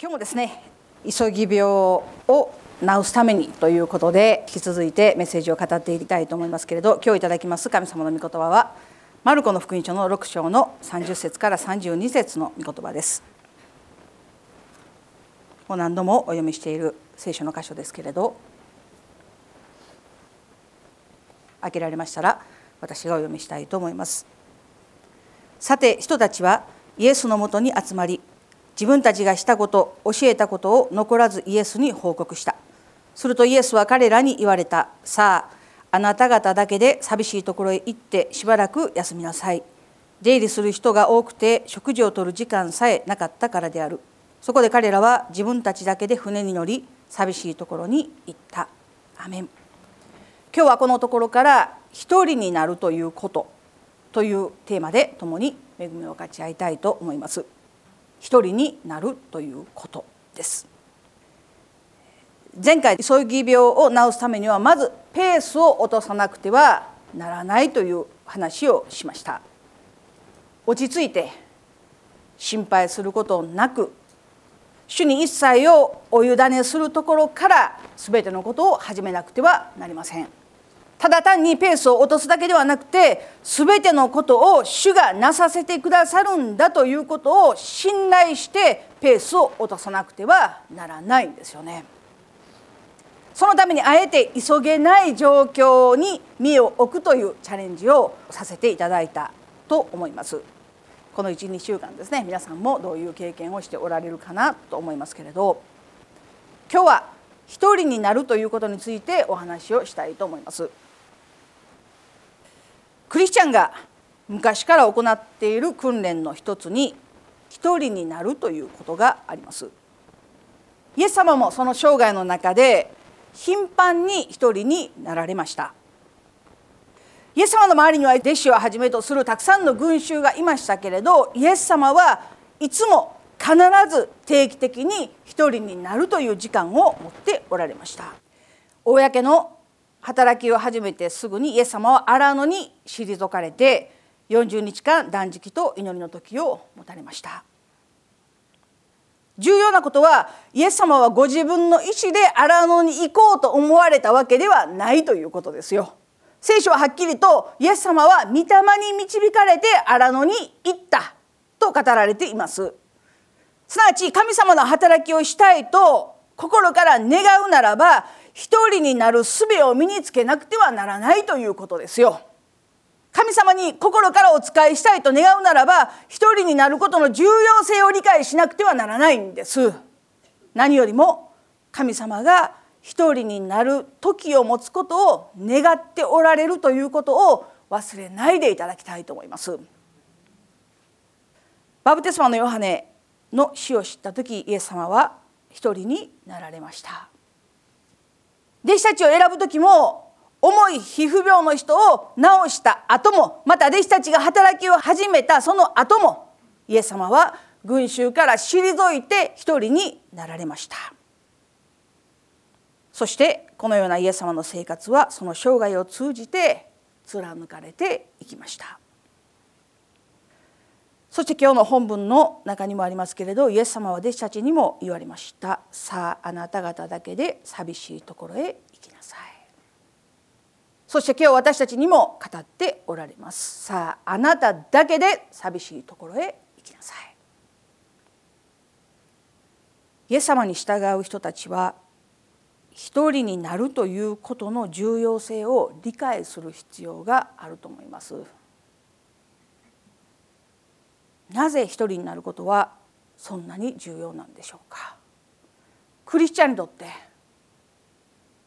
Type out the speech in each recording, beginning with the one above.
今日もですね急ぎ病を治すためにということで引き続いてメッセージを語っていきたいと思いますけれど今日いただきます神様の御言葉はマルコの福音書の6章の30節から32節の御言葉です。もう何度もお読みしている聖書の箇所ですけれど開けられましたら私がお読みしたいと思います。さて人たちはイエスのもとに集まり自分たちがしたこと教えたことを残らずイエスに報告した。するとイエスは彼らに言われた。さああなた方だけで寂しいところへ行ってしばらく休みなさい。出入りする人が多くて食事をとる時間さえなかったからである。そこで彼らは自分たちだけで船に乗り寂しいところに行った。アメン。今日はこのところから一人になるということというテーマで共に恵みを分かち合いたいと思います。一人になるということです。前回急ぎ病を治すためにはまずペースを落とさなくてはならないという話をしました。落ち着いて心配することなく主に一切をお委ねするところから全てのことを始めなくてはなりません。ただ単にペースを落とすだけではなくて全てのことを主がなさせてくださるんだということを信頼してペースを落とさなくてはならないんですよね。そのためにあえて急げない状況に身を置くというチャレンジをさせていただいたと思います。この12週間ですね皆さんもどういう経験をしておられるかなと思いますけれど今日は一人になるということについてお話をしたいと思います。クリスチャンが昔から行っている訓練の一つに一人になるということがあります。イエス様もその生涯の中で頻繁に一人になられました。イエス様の周りには弟子をはじめとするたくさんの群衆がいましたけれどイエス様はいつも必ず定期的に一人になるという時間を持っておられました。公の働きを始めてすぐにイエス様は荒野に退かれて40日間断食と祈りの時を持たれました。重要なことはイエス様はご自分の意思で荒野に行こうと思われたわけではないということですよ。聖書ははっきりとイエス様は御霊に導かれて荒野に行ったと語られています。すなわち神様の働きをしたいと心から願うならば一人になる術を身につけなくてはならないということですよ。神様に心からお仕えしたいと願うならば一人になることの重要性を理解しなくてはならないんです。何よりも神様が一人になる時を持つことを願っておられるということを忘れないでいただきたいと思います。バブテスマのヨハネの死を知った時イエス様は一人になられました。弟子たちを選ぶ時も重い皮膚病の人を治した後もまた弟子たちが働きを始めたその後もイエス様は群衆から退いて一人になられましたそしてこのようなイエス様の生活はその生涯を通じて貫かれていきましたそして今日の本文の中にもありますけれどイエス様は弟子たちにも言われました「さああなた方だけで寂しいところへ行きなさい」そして今日私たちにも語っておられます「さああなただけで寂しいところへ行きなさい」イエス様に従う人たちは一人になるということの重要性を理解する必要があると思います。なぜ一人になることはそんなに重要なんでしょうか？クリスチャンにとって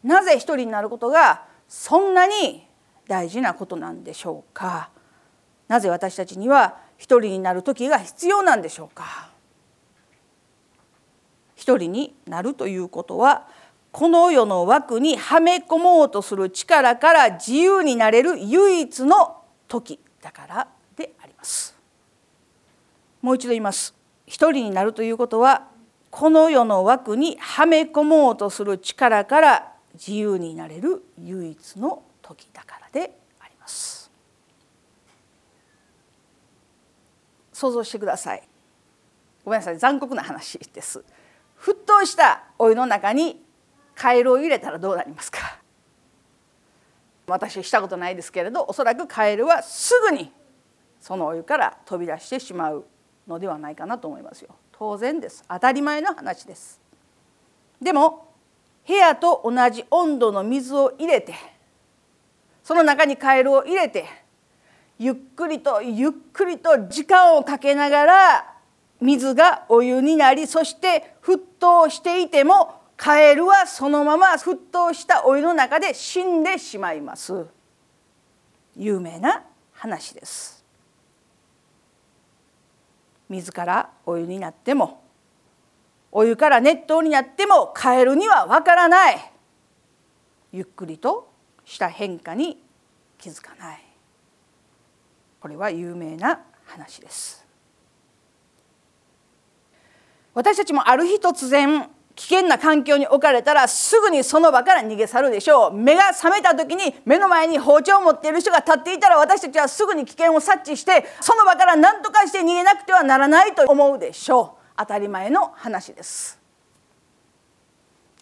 なぜ一人になることがそんなに大事なことなんでしょうか？なぜ私たちには一人になる時が必要なんでしょうか？一人になるということはこの世の枠にはめ込もうとする力から自由になれる唯一の時だからであります。もう一度言います。一人になるということはこの世の枠にはめ込もうとする力から自由になれる唯一の時だからであります。想像してください。ごめんなさい残酷な話です。沸騰したお湯の中にカエルを入れたらどうなりますか？私したことないですけれどおそらくカエルはすぐにそのお湯から飛び出してしまう。のではないかなと思いますよ。当然です。当たり前の話です。でも部屋と同じ温度の水を入れてその中にカエルを入れてゆっくりとゆっくりと時間をかけながら水がお湯になりそして沸騰していてもカエルはそのまま沸騰したお湯の中で死んでしまいます。有名な話です。水からお湯になってもお湯から熱湯になってもカエルにはわからない。ゆっくりとした変化に気づかない。これは有名な話です。私たちもある日突然危険な環境に置かれたらすぐにその場から逃げ去るでしょう。目が覚めた時に目の前に包丁を持っている人が立っていたら私たちはすぐに危険を察知してその場から何とかして逃げなくてはならないと思うでしょう。当たり前の話です。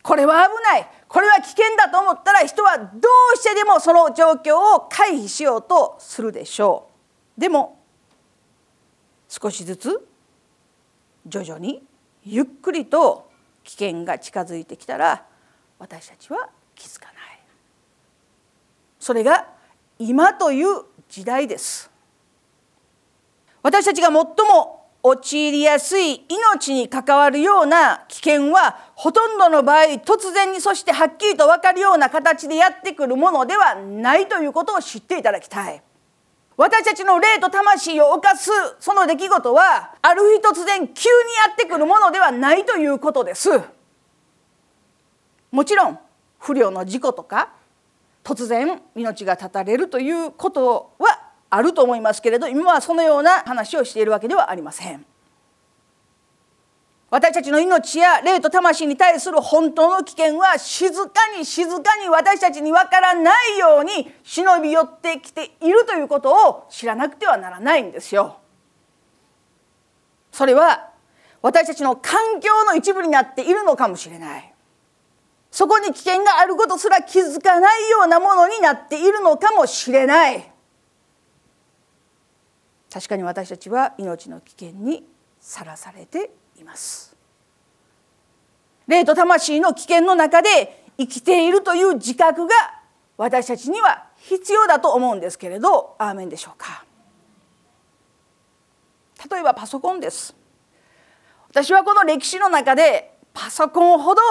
これは危ない。これは危険だと思ったら人はどうしてでもその状況を回避しようとするでしょう。でも少しずつ徐々にゆっくりと危険が近づいてきたら私たちは気づかないそれが今という時代です私たちが最も陥りやすい命に関わるような危険はほとんどの場合突然にそしてはっきりと分かるような形でやってくるものではないということを知っていただきたい。私たちの霊と魂を犯すその出来事はある日突然急にやってくるものではないということです。もちろん不良の事故とか突然命が絶たれるということはあると思いますけれど今はそのような話をしているわけではありません。私たちの命や霊と魂に対する本当の危険は静かに静かに私たちに分からないように忍び寄ってきているということを知らなくてはならないんですよ。それは私たちの環境の一部になっているのかもしれない。そこに危険があることすら気づかないようなものになっているのかもしれない。確かに私たちは命の危険にさらされています。霊と魂の危険の中で生きているという自覚が私たちには必要だと思うんですけれどアーメンでしょうか。例えばパソコンです。私はこの歴史の中でパソコンほど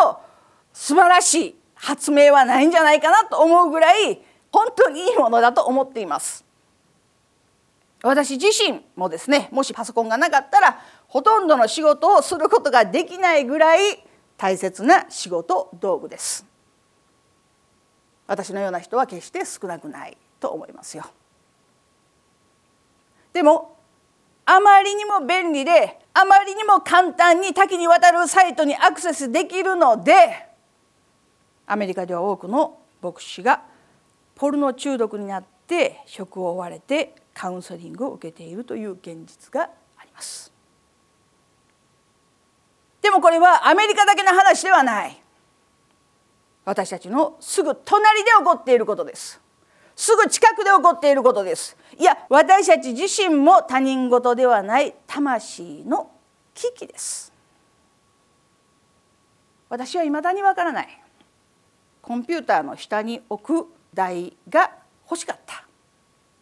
素晴らしい発明はないんじゃないかなと思うぐらい本当にいいものだと思っています。私自身もですねもしパソコンがなかったらほとんどの仕事をすることができないぐらい大切な仕事道具です。私のような人は決して少なくないと思いますよ。でもあまりにも便利であまりにも簡単に多岐にわたるサイトにアクセスできるのでアメリカでは多くの牧師がポルノ中毒になって職を追われてカウンセリングを受けているという現実があります。でもこれはアメリカだけの話ではない。私たちのすぐ隣で起こっていることです。すぐ近くで起こっていることです。いや私たち自身も他人事ではない魂の危機です。私はいまだにわからない。コンピューターの下に置く台が欲しかった。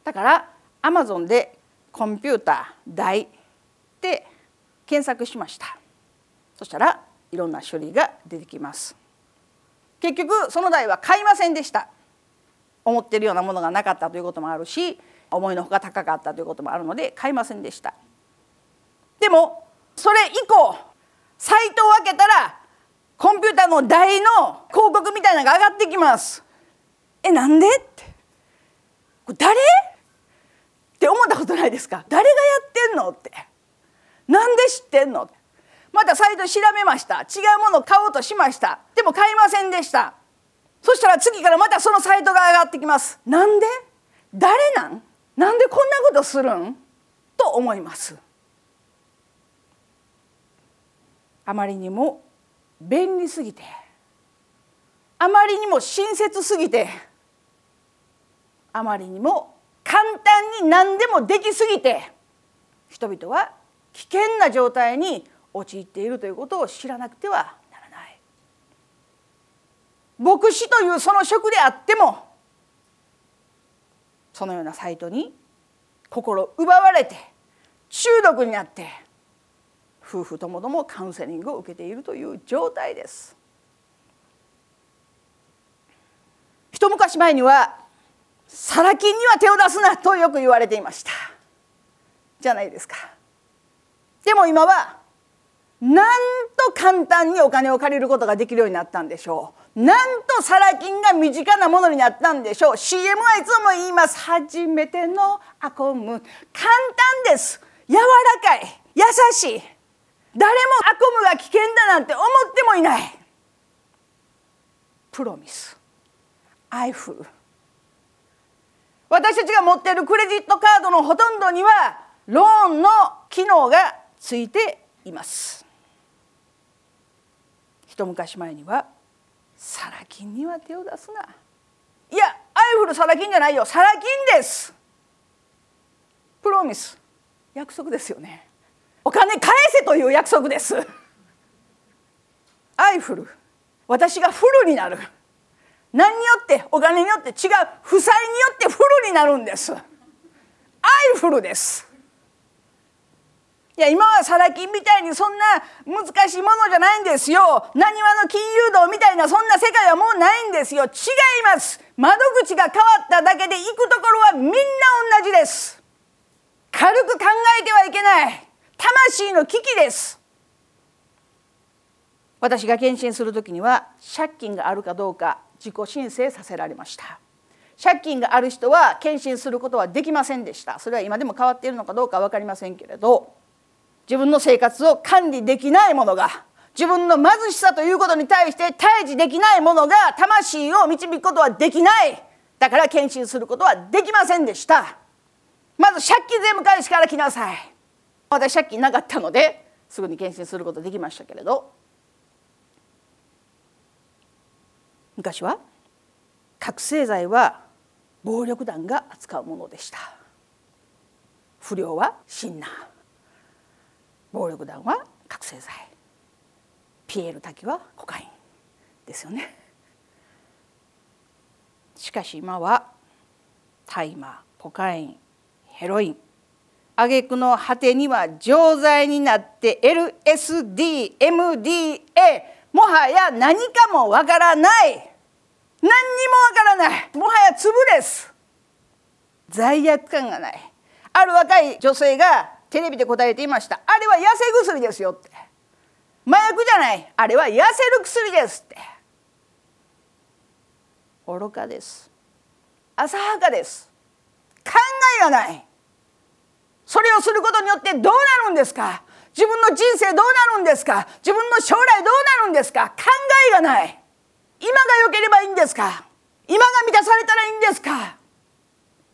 だからアマゾンでコンピューター台で検索しました。そしたらいろんな処理が出てきます。結局その台は買いませんでした。思ってるようなものがなかったということもあるし思いのほか高かったということもあるので買いませんでした。でもそれ以降サイトを開けたらコンピューターの台の広告みたいなのが上がってきます。えなんで？ってこれ誰？って思ったことないですか？誰がやってんの？って。なんで知ってんの？またサイト調べました。違うものを買おうとしました。でも買いませんでした。そしたら次からまたそのサイトが上がってきます。なんで？誰なん？なんでこんなことするん？と思います。あまりにも便利すぎて。あまりにも親切すぎて。あまりにも簡単に何でもできすぎて。人々は危険な状態に陥っているということを知らなくてはならない。牧師というその職であってもそのようなサイトに心奪われて中毒になって夫婦ともどもカウンセリングを受けているという状態です。一昔前にはサラ金には手を出すなとよく言われていました。じゃないですか。でも今はなんと簡単にお金を借りることができるようになったんでしょう。なんとサラ金が身近なものになったんでしょう。CM はいつも言います。初めてのアコム。簡単です。柔らかい。優しい。誰もアコムが危険だなんて思ってもいない。プロミス。アイフル。私たちが持っているクレジットカードのほとんどにはローンの機能がついています。一昔前にはサラ金には手を出すないやアイフルサラ金じゃないよサラ金ですプロミス約束ですよねお金返せという約束ですアイフル私がフルになる何によってお金によって違う負債によってフルになるんですアイフルですいや今はサラ金みたいにそんな難しいものじゃないんですよ。なにわの金融道みたいなそんな世界はもうないんですよ。違います。窓口が変わっただけで行くところはみんな同じです。軽く考えてはいけない。魂の危機です。私が献身する時には借金があるかどうか自己申請させられました。借金がある人は献身することはできませんでした。それは今でも変わっているのかどうか分かりませんけれど。自分の生活を管理できないものが自分の貧しさということに対して対峙できないものが魂を導くことはできない。だから献身することはできませんでした。まず借金税務返しから来なさい。私借金なかったのですぐに献身することできましたけれど。昔は覚醒剤は暴力団が扱うものでした。不良はシンナー暴力団は覚醒剤。ピエール滝はコカインですよね。しかし今は大麻コカインヘロイン挙句の果てには錠剤になって LSDMDA もはや何かもわからない。何にもわからない。もはや粒です。罪悪感がない。ある若い女性がテレビで答えていました。あれは痩せ薬ですよって。麻薬じゃない。あれは痩せる薬ですって。愚かです。浅はかです。考えがない。それをすることによってどうなるんですか？自分の人生どうなるんですか？自分の将来どうなるんですか？考えがない。今が良ければいいんですか？今が満たされたらいいんですか？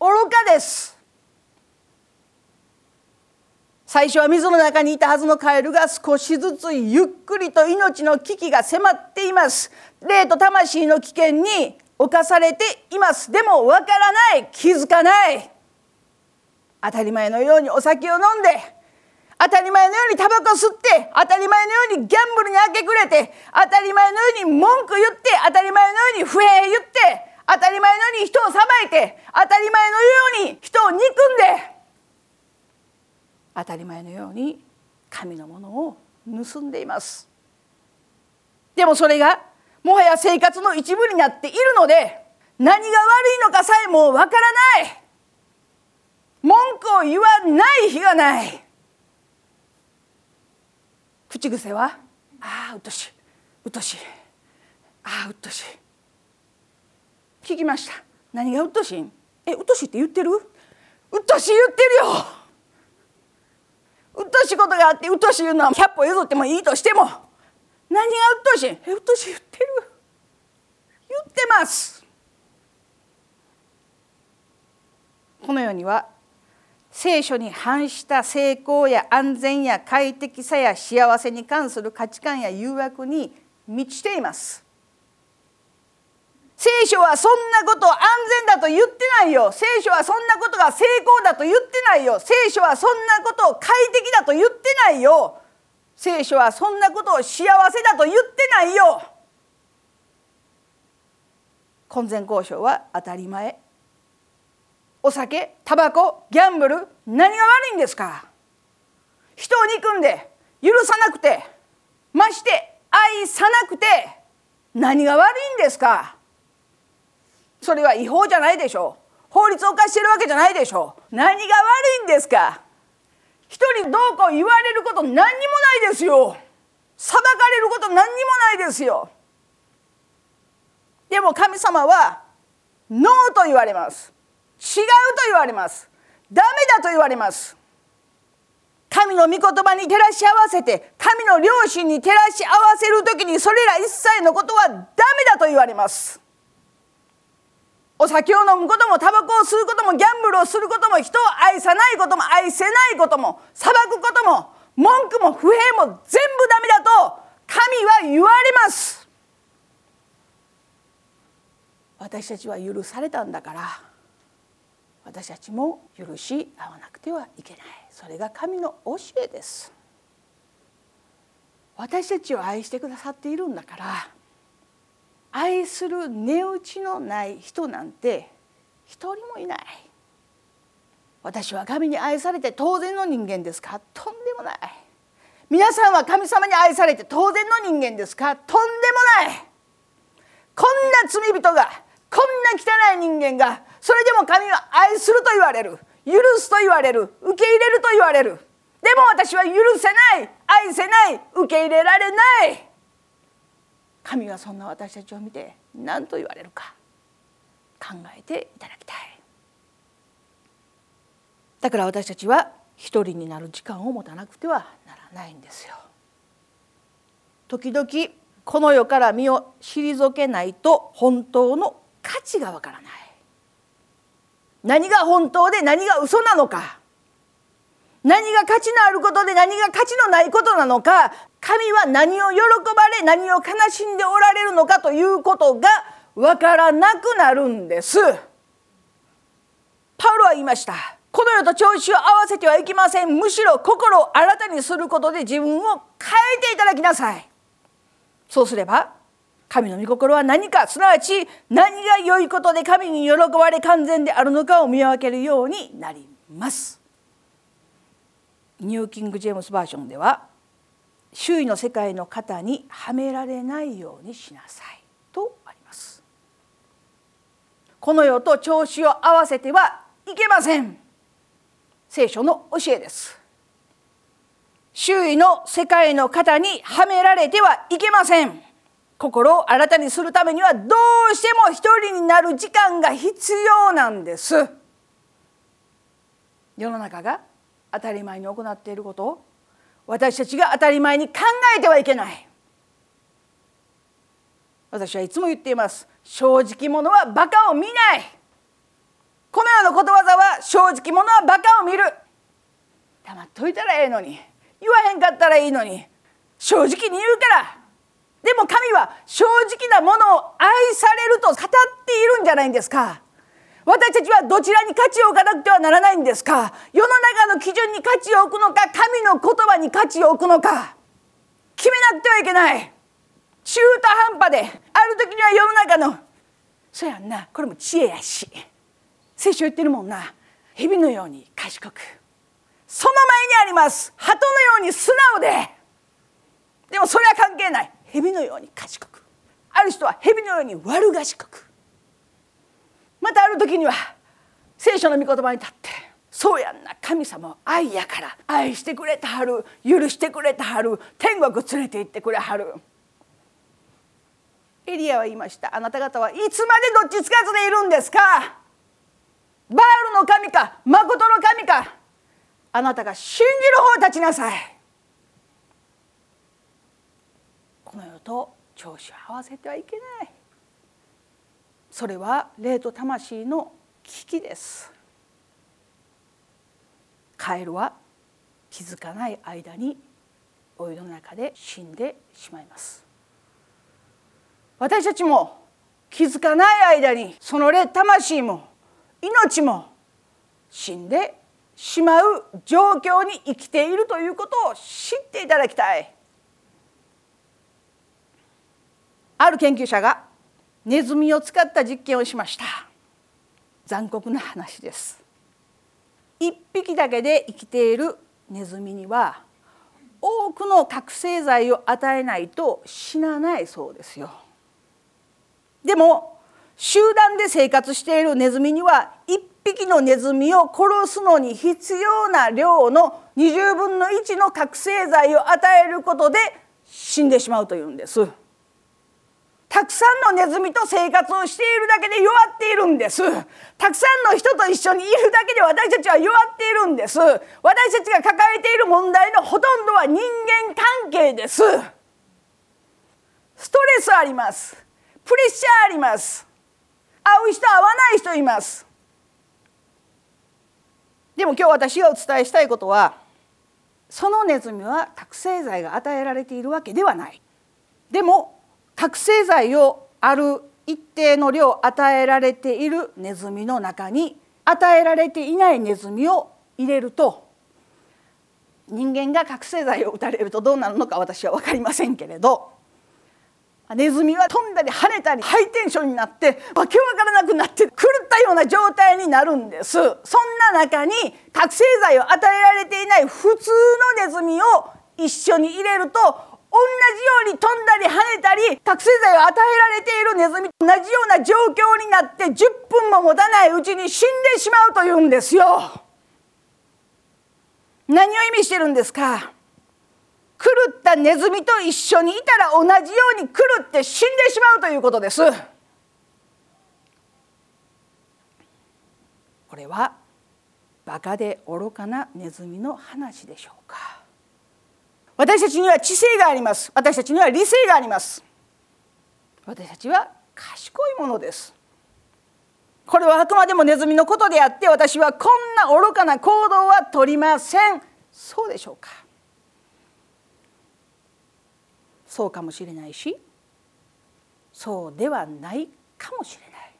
愚かです。最初は水の中にいたはずのカエルが少しずつゆっくりと命の危機が迫っています。霊と魂の危険に侵されていますでもわからない。気づかない。当たり前のようにお酒を飲んで当たり前のようにタバコ吸って当たり前のようにギャンブルに明け暮れて当たり前のように文句言って当たり前のように不平言って当たり前のように人を裁いて当たり前のように人を憎んで当たり前のように神のものを盗んでいます。でもそれがもはや生活の一部になっているので何が悪いのかさえもわからない。文句を言わない日がない。口癖は「ああうっとしい。うっとしい。ああうっとしい」聞きました。何がうっとしいえうっとしいって言ってる？うっとしい言ってるよ。うっとしいことがあってうっとしい言うのは100歩譲ってもいいとしても何がうっとしい？えうっとしい言ってる？言ってます。このようには聖書に反した成功や安全や快適さや幸せに関する価値観や誘惑に満ちています。聖書はそんなこと安全だと言ってないよ。聖書はそんなことが成功だと言ってないよ。聖書はそんなことを快適だと言ってないよ。聖書はそんなことを幸せだと言ってないよ。婚前交渉は当たり前。お酒タバコギャンブル何が悪いんですか。人を憎んで許さなくてまして愛さなくて何が悪いんですか。それは違法じゃないでしょう。法律を犯してるわけじゃないでしょう。何が悪いんですか。一人どうこう言われること何にもないですよ。裁かれること何にもないですよ。でも神様はノーと言われます。違うと言われます。ダメだと言われます。神の御言葉に照らし合わせて神の良心に照らし合わせる時にそれら一切のことはダメだと言われます。お酒を飲むこともタバコを吸うこともギャンブルをすることも人を愛さないことも愛せないことも裁くことも文句も不平も全部ダメだと神は言われます。私たちは許されたんだから私たちも許し合わなくてはいけない。それが神の教えです。私たちを愛してくださっているんだから愛する値打ちのない人なんて一人もいない。私は神に愛されて当然の人間ですか？とんでもない。皆さんは神様に愛されて当然の人間ですか？とんでもない。こんな罪人がこんな汚い人間がそれでも神は愛すると言われる。許すと言われる。受け入れると言われる。でも私は許せない。愛せない。受け入れられない。神はそんな私たちを見て何と言われるか考えていただきたい。だから私たちは一人になる時間を持たなくてはならないんですよ。時々この世から身を退けないと本当の価値がわからない。何が本当で何が嘘なのか。何が価値のあることで何が価値のないことなのか。神は何を喜ばれ何を悲しんでおられるのかということがわからなくなるんです。パウロは言いました。この世と調子を合わせてはいけません。むしろ心を新たにすることで自分を変えていただきなさい。そうすれば神の御心は何かすなわち何が良いことで神に喜ばれ完全であるのかを見分けるようになります。ニューキング・ジェームスバージョンでは周囲の世界の方にはめられないようにしなさいとあります。この世と調子を合わせてはいけません。聖書の教えです。周囲の世界の方にはめられてはいけません。心を新たにするためにはどうしても一人になる時間が必要なんです。世の中が当たり前に行っていることを私たちが当たり前に考えてはいけない。私はいつも言っています。正直者はバカを見ない。この世のことわざは正直者はバカを見る。黙っといたらええのに。言わへんかったらいいのに。正直に言うから。でも神は正直なものを愛されると語っているんじゃないんですか。私たちはどちらに価値を置かなくてはならないんですか？世の中の基準に価値を置くのか神の言葉に価値を置くのか。決めなくてはいけない。中途半端である時には世の中のそやんなこれも知恵やし。聖書言ってるもんな。蛇のように賢く。その前にあります。鳩のように素直で。でもそれは関係ない。蛇のように賢く。ある人は蛇のように悪賢く。またある時には聖書の御言葉に立ってそうやんな神様は愛やから愛してくれたはる許してくれたはる天国連れて行ってくれはる。エリアは言いました。あなた方はいつまでどっちつかずでいるんですか？バールの神か誠の神か。あなたが信じる方立ちなさい。この世と調子を合わせてはいけない。それは霊と魂の危機です。カエルは気づかない間にお湯の中で死んでしまいます。私たちも気づかない間にその霊魂も命も死んでしまう状況に生きているということを知っていただきたい。ある研究者がネズミを使った実験をしました。残酷な話です。一匹だけで生きているネズミには多くの覚醒剤を与えないと死なないそうですよ。でも集団で生活しているネズミには一匹のネズミを殺すのに必要な量の20分の1の覚醒剤を与えることで死んでしまうというんです。たくさんのネズミと生活をしているだけで弱っているんです。たくさんの人と一緒にいるだけで私たちは弱っているんです。私たちが抱えている問題のほとんどは人間関係です。ストレスあります。プレッシャーあります。会う人会わない人います。でも今日私がお伝えしたいことはそのネズミは覚醒剤が与えられているわけではない。でも覚醒剤をある一定の量与えられているネズミの中に与えられていないネズミを入れると人間が覚醒剤を打たれるとどうなるのか私は分かりませんけれどネズミは飛んだり跳ねたりハイテンションになってわけわからなくなって狂ったような状態になるんです。そんな中に覚醒剤を与えられていない普通のネズミを一緒に入れると同じように飛んだり跳ねたり覚醒剤を与えられているネズミと同じような状況になって10分も持たないうちに死んでしまうというんですよ。何を意味してるんですか？狂ったネズミと一緒にいたら同じように狂って死んでしまうということです。これはバカで愚かなネズミの話でしょうか？私たちには知性があります。私たちには理性があります。私たちは賢いものです。これはあくまでもネズミのことであって私はこんな愚かな行動は取りません。そうでしょうか。そうかもしれないしそうではないかもしれない。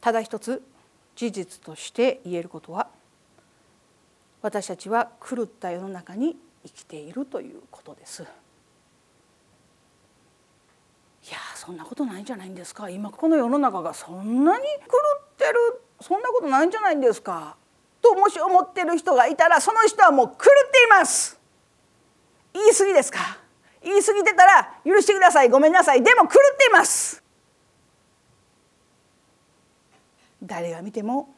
ただ一つ事実として言えることは私たちは狂った世の中に生きているということです。いやそんなことないんじゃないんですか。今この世の中がそんなに狂ってるそんなことないんじゃないんですか。ともし思ってる人がいたらその人はもう狂っています。言い過ぎですか。言い過ぎてたら許してください。ごめんなさい。でも狂っています。誰が見ても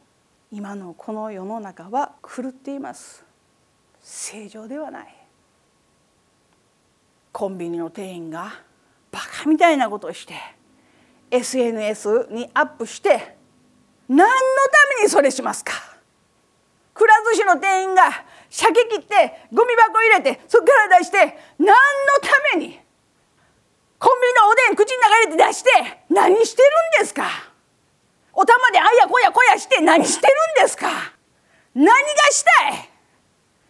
今のこの世の中は狂っています。正常ではない。コンビニの店員がバカみたいなことをして SNS にアップして何のためにそれしますか？くら寿司の店員が鮭切ってゴミ箱入れてそこから出して何のために？コンビニのおでん口に流れて出して何してるんですか？お玉であやこやこやして何してるんですか？何がしたい？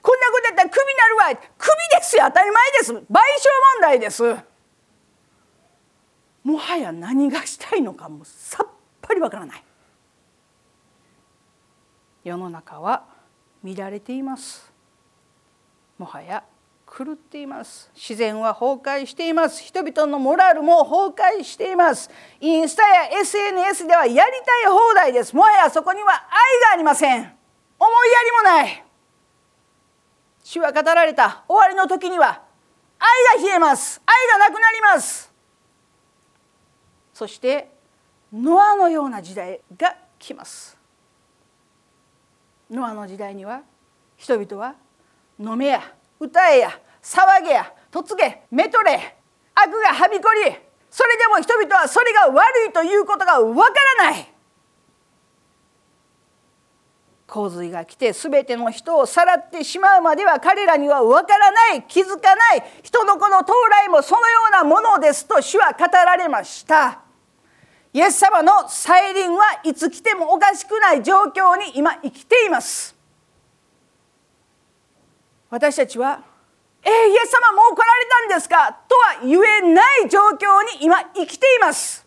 こんなことやったらクビになるわクビですよ。当たり前です。賠償問題です。もはや何がしたいのかもさっぱりわからない。世の中は乱れています。もはや狂っています。自然は崩壊しています。人々のモラルも崩壊しています。インスタや SNS ではやりたい放題です。もはやそこには愛がありません。思いやりもない。主は語られた。終わりの時には愛が冷えます。愛がなくなります。そしてノアのような時代が来ます。ノアの時代には人々は飲めや。歌えや騒げや嫁げめとれ悪がはびこりそれでも人々はそれが悪いということがわからない。洪水が来て全ての人をさらってしまうまでは彼らにはわからない気づかない人の子の到来もそのようなものですと主は語られました。イエス様の再臨はいつ来てもおかしくない状況に今生きています。私たちはえー、イエス様もう来られたんですか？とは言えない状況に今生きています。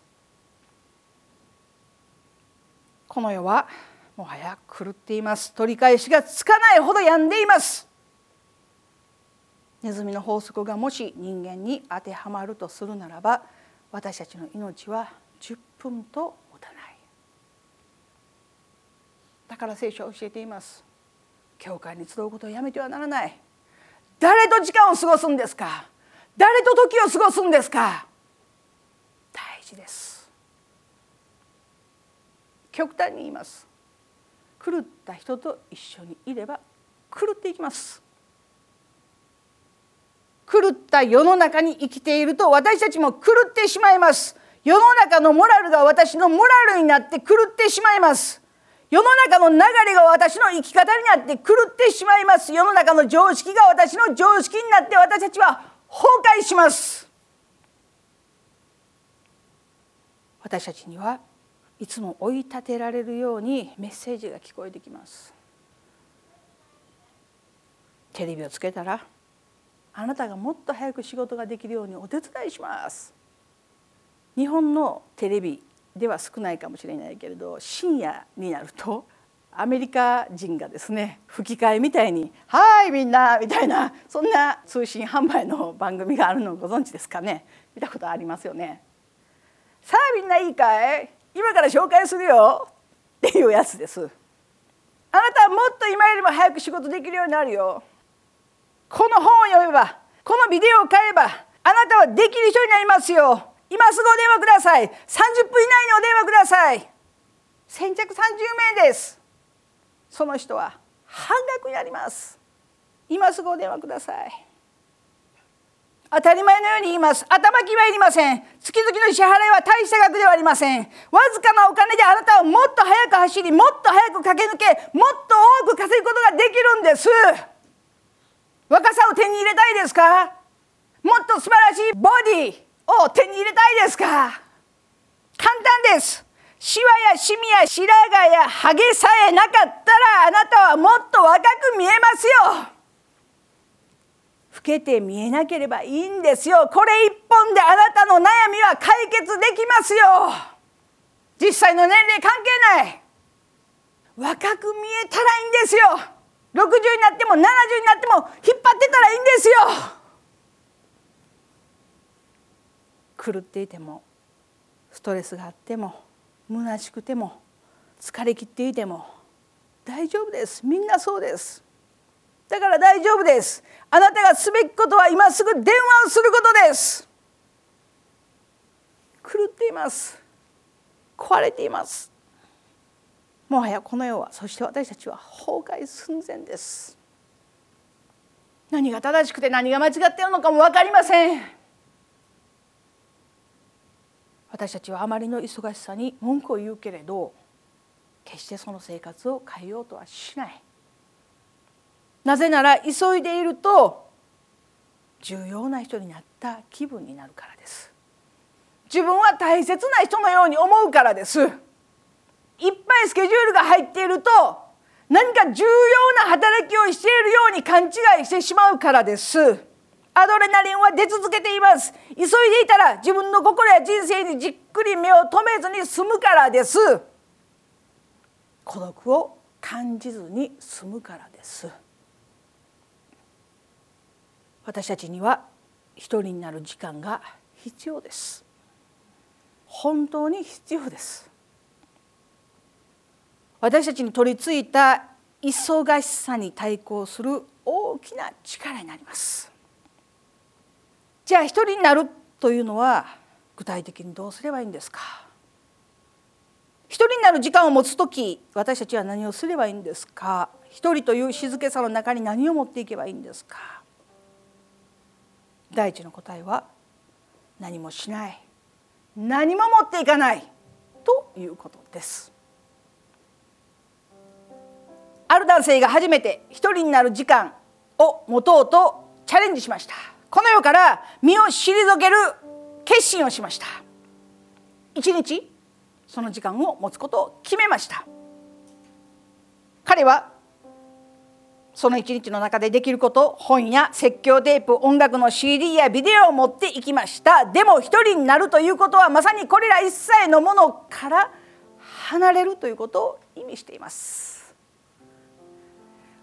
この世はもはや狂っています。取り返しがつかないほど病んでいます。ネズミの法則がもし人間に当てはまるとするならば私たちの命は10分と持たない。だから聖書は教えています。教会に集うことをやめてはならない。誰と時間を過ごすんですか？誰と時を過ごすんですか？大事です。極端に言います。狂った人と一緒にいれば狂っていきます。狂った世の中に生きていると私たちも狂ってしまいます。世の中のモラルが私のモラルになって狂ってしまいます。世の中の流れが私の生き方になって狂ってしまいます。世の中の常識が私の常識になって私たちは崩壊します。私たちにはいつも追い立てられるようにメッセージが聞こえてきます。テレビをつけたらあなたがもっと早く仕事ができるようにお手伝いします。日本のテレビでは少ないかもしれないけれど深夜になるとアメリカ人がですね吹き替えみたいに「はいみんな」みたいなそんな通信販売の番組があるのをご存知ですかね？見たことありますよね。さあみんないいかい？今から紹介するよっていうやつです。あなたはもっと今よりも早く仕事できるようになるよ。この本を読めばこのビデオを買えばあなたはできる人になりますよ。今すぐお電話ください。30分以内にお電話ください。先着30名です。その人は半額になります。今すぐお電話ください。当たり前のように言います。頭金はいりません。月々の支払いは大した額ではありません。わずかなお金であなたはもっと早く走りもっと早く駆け抜けもっと多く稼ぐことができるんです。若さを手に入れたいですか？もっと素晴らしいボディ。を手に入れたいですか？簡単です。シワやシミや白髪やハゲさえなかったらあなたはもっと若く見えますよ。老けて見えなければいいんですよ。これ一本であなたの悩みは解決できますよ。実際の年齢関係ない。若く見えたらいいんですよ。60になっても70になっても引っ張ってたらいいんですよ。狂っていてもストレスがあっても虚しくても疲れ切っていても大丈夫です。みんなそうです。だから大丈夫です。あなたがすべきことは今すぐ電話をすることです。狂っています。壊れています。もはやこの世はそして私たちは崩壊寸前です。何が正しくて何が間違っているのかも分かりません。私たちはあまりの忙しさに文句を言うけれど決してその生活を変えようとはしない。なぜなら急いでいると重要な人になった気分になるからです。自分は大切な人のように思うからです。いっぱいスケジュールが入っていると何か重要な働きをしているように勘違いしてしまうからです。アドレナリンは出続けています。急いでいたら自分の心や人生にじっくり目を留めずに済むからです。孤独を感じずに済むからです。私たちには一人になる時間が必要です。本当に必要です。私たちに取り付いた忙しさに対抗する大きな力になります。じゃあ一人になるというのは具体的にどうすればいいんですか？一人になる時間を持つ時私たちは何をすればいいんですか？一人という静けさの中に何を持っていけばいいんですか？第一の答えは何もしない。何も持っていかないということです。ある男性が初めて一人になる時間を持とうとチャレンジしました。この世から身を退ける決心をしました。一日その時間を持つことを決めました。彼はその一日の中でできること本や説教テープ音楽の CD やビデオを持っていきました。でも一人になるということはまさにこれら一切のものから離れるということを意味しています。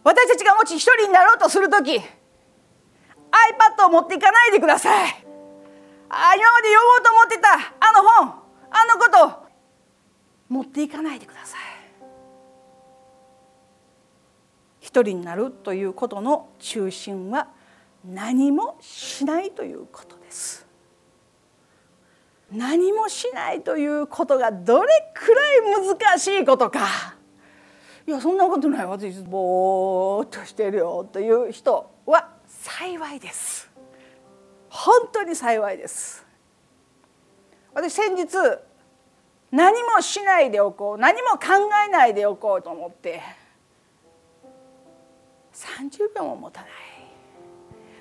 私たちがもし一人になろうとする時 iPad を持っていかないでください。あ今まで読もうと思ってたあの本あのこと持っていかないでください。一人になるということの中心は何もしないということです。何もしないということがどれくらい難しいことか。いやそんなことない。私ぼーっとしてるよという人は幸いです。本当に幸いです。私先日何もしないでおこう何も考えないでおこうと思って30秒も持たない。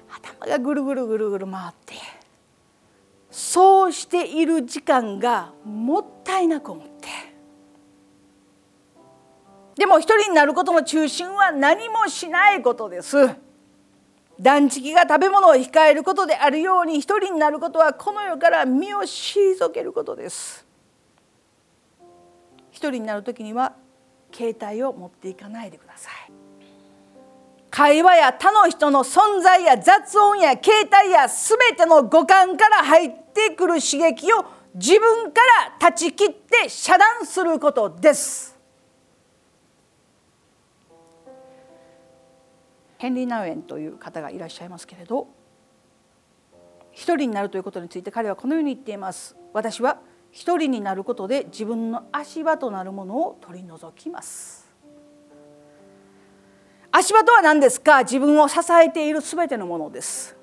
頭がぐるぐるぐるぐる回ってそうしている時間がもったいなく思って。でも一人になることの中心は何もしないことです。断食が食べ物を控えることであるように一人になることはこの世から身を退けることです。一人になる時には携帯を持っていかないでください。会話や他の人の存在や雑音や携帯や全ての五感から入ってくる刺激を自分から断ち切って遮断することです。ヘンリー・ナウエンという方がいらっしゃいますけれど一人になるということについて彼はこのように言っています。私は一人になることで自分の足場となるものを取り除きます。足場とは何ですか？自分を支えている全てのものです。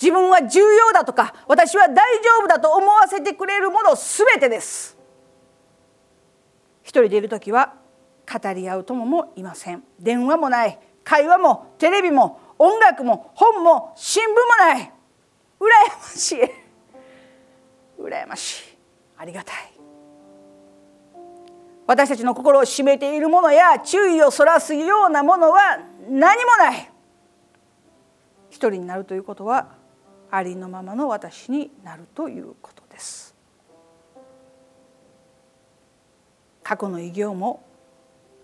自分は重要だとか私は大丈夫だと思わせてくれるもの全てです。一人でいる時は語り合う友もいません。電話もない。会話もテレビも音楽も本も新聞もない。羨ましい。羨ましい。ありがたい。私たちの心を占めているものや注意をそらすようなものは何もない。一人になるということはありのままの私になるということです。過去の偉業も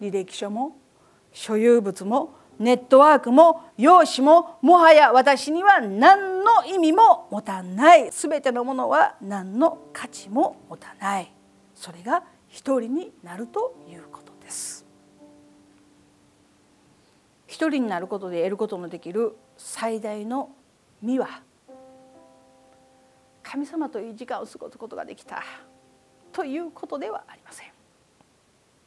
履歴書も所有物もネットワークも容姿ももはや私には何の意味も持たない。全てのものは何の価値も持たない。それが一人になるということです。一人になることで得ることのできる最大の実は神様という時間を過ごすことができたということではありません。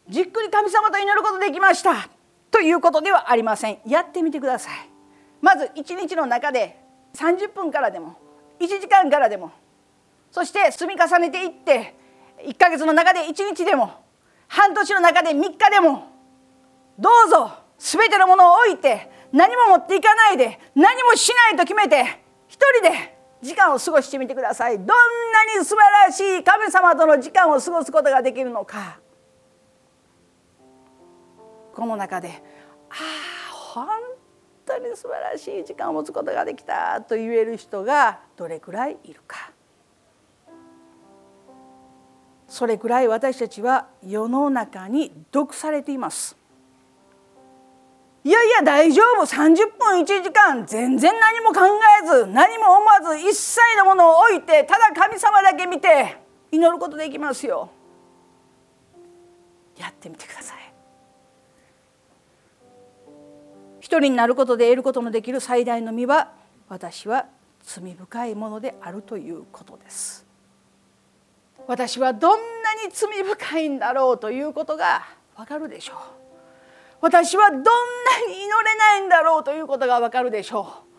じっくり神様と祈ることできました。ということではありません。やってみてください。まず一日の中で30分からでも1時間からでもそして積み重ねていって1ヶ月の中で1日でも半年の中で3日でもどうぞ全てのものを置いて何も持っていかないで何もしないと決めて一人で時間を過ごしてみてください。どんなに素晴らしい神様との時間を過ごすことができるのか。この中でああ本当に素晴らしい時間を持つことができたと言える人がどれくらいいるか。それくらい私たちは世の中に毒されています。いやいや大丈夫。30分1時間全然何も考えず何も思わず一切のものを置いてただ神様だけ見て祈ることできますよ。やってみてください。一人になることで得ることのできる最大の実は私は罪深いものであるということです。私はどんなに罪深いんだろうということがわかるでしょう。私はどんなに祈れないんだろうということがわかるでしょう。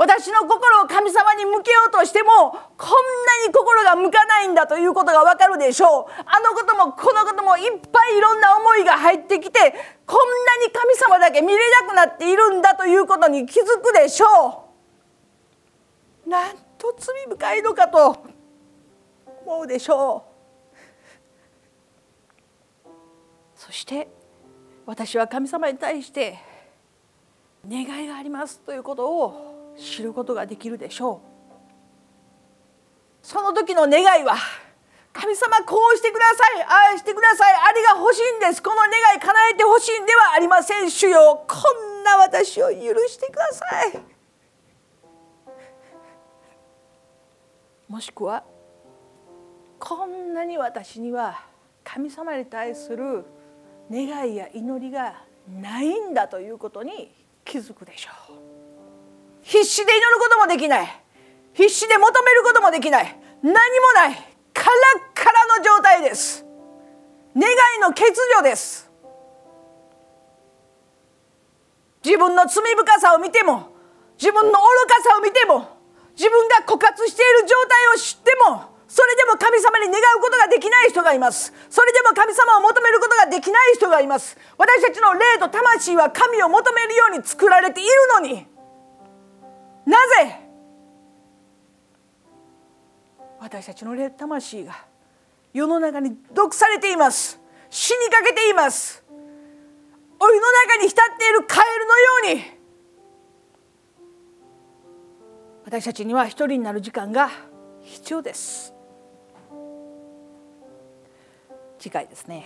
私の心を神様に向けようとしてもこんなに心が向かないんだということがわかるでしょう。あのこともこのこともいっぱいいろんな思いが入ってきてこんなに神様だけ見れなくなっているんだということに気づくでしょう。なんと罪深いのかと思うでしょう。そして私は神様に対して願いがありますということを知ることができるでしょう。その時の願いは神様こうしてくださいああしてくださいあれが欲しいんです。この願い叶えてほしいんではありません。主よこんな私を許してください。もしくはこんなに私には神様に対する願いや祈りがないんだということに気づくでしょう。必死で祈ることもできない。必死で求めることもできない。何もない。カラッカラの状態です。願いの欠如です。自分の罪深さを見ても自分の愚かさを見ても自分が枯渇している状態を知ってもそれでも神様に願うことができない人がいます。それでも神様を求めることができない人がいます。私たちの霊と魂は神を求めるように作られているのになぜ？私たちの魂が世の中に毒されています。死にかけています。お湯の中に浸っているカエルのように。私たちには一人になる時間が必要です。次回ですね。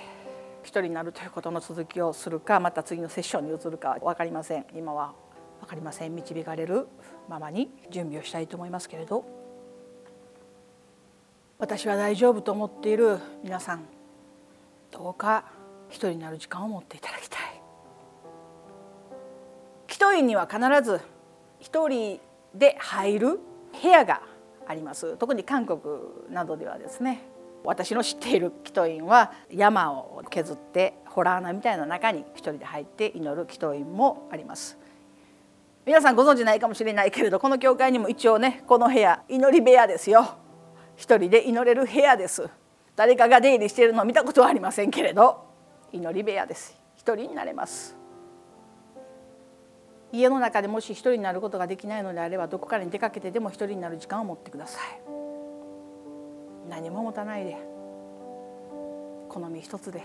一人になるということの続きをするかまた次のセッションに移るかは分かりません。今は分かりません。導かれるままに準備をしたいと思いますけれど。私は大丈夫と思っている皆さんどうか一人になる時間を持っていただきたい。祈祷院には必ず一人で入る部屋があります。特に韓国などではですね。私の知っている祈祷院は山を削ってホラー穴みたいな中に一人で入って祈る祈祷院もあります。皆さんご存知ないかもしれないけれどこの教会にも一応ねこの部屋祈り部屋ですよ。一人で祈れる部屋です。誰かが出入りしているのを見たことはありませんけれど祈り部屋です。一人になれます。家の中でもし一人になることができないのであればどこかに出かけてでも一人になる時間を持ってください。何も持たないで好み一つで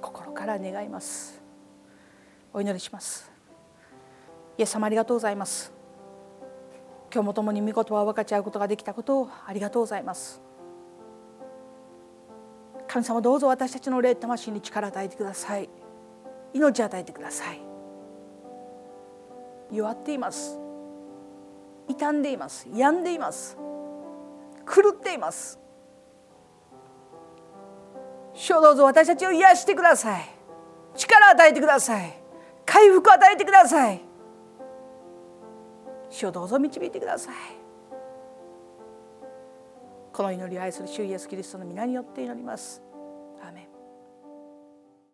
心から願います。お祈りします。イエス様ありがとうございます。今日も共に御言葉を分かち合うことができたことをありがとうございます。神様どうぞ私たちの霊魂に力を与えてください。命を与えてください。弱っています。傷んでいます。病んでいます。狂っています。主をどうぞ私たちを癒してください。力を与えてください。回復を与えてください。主をどうぞ導いてください。この祈りを愛する主イエスキリストの皆によって祈ります。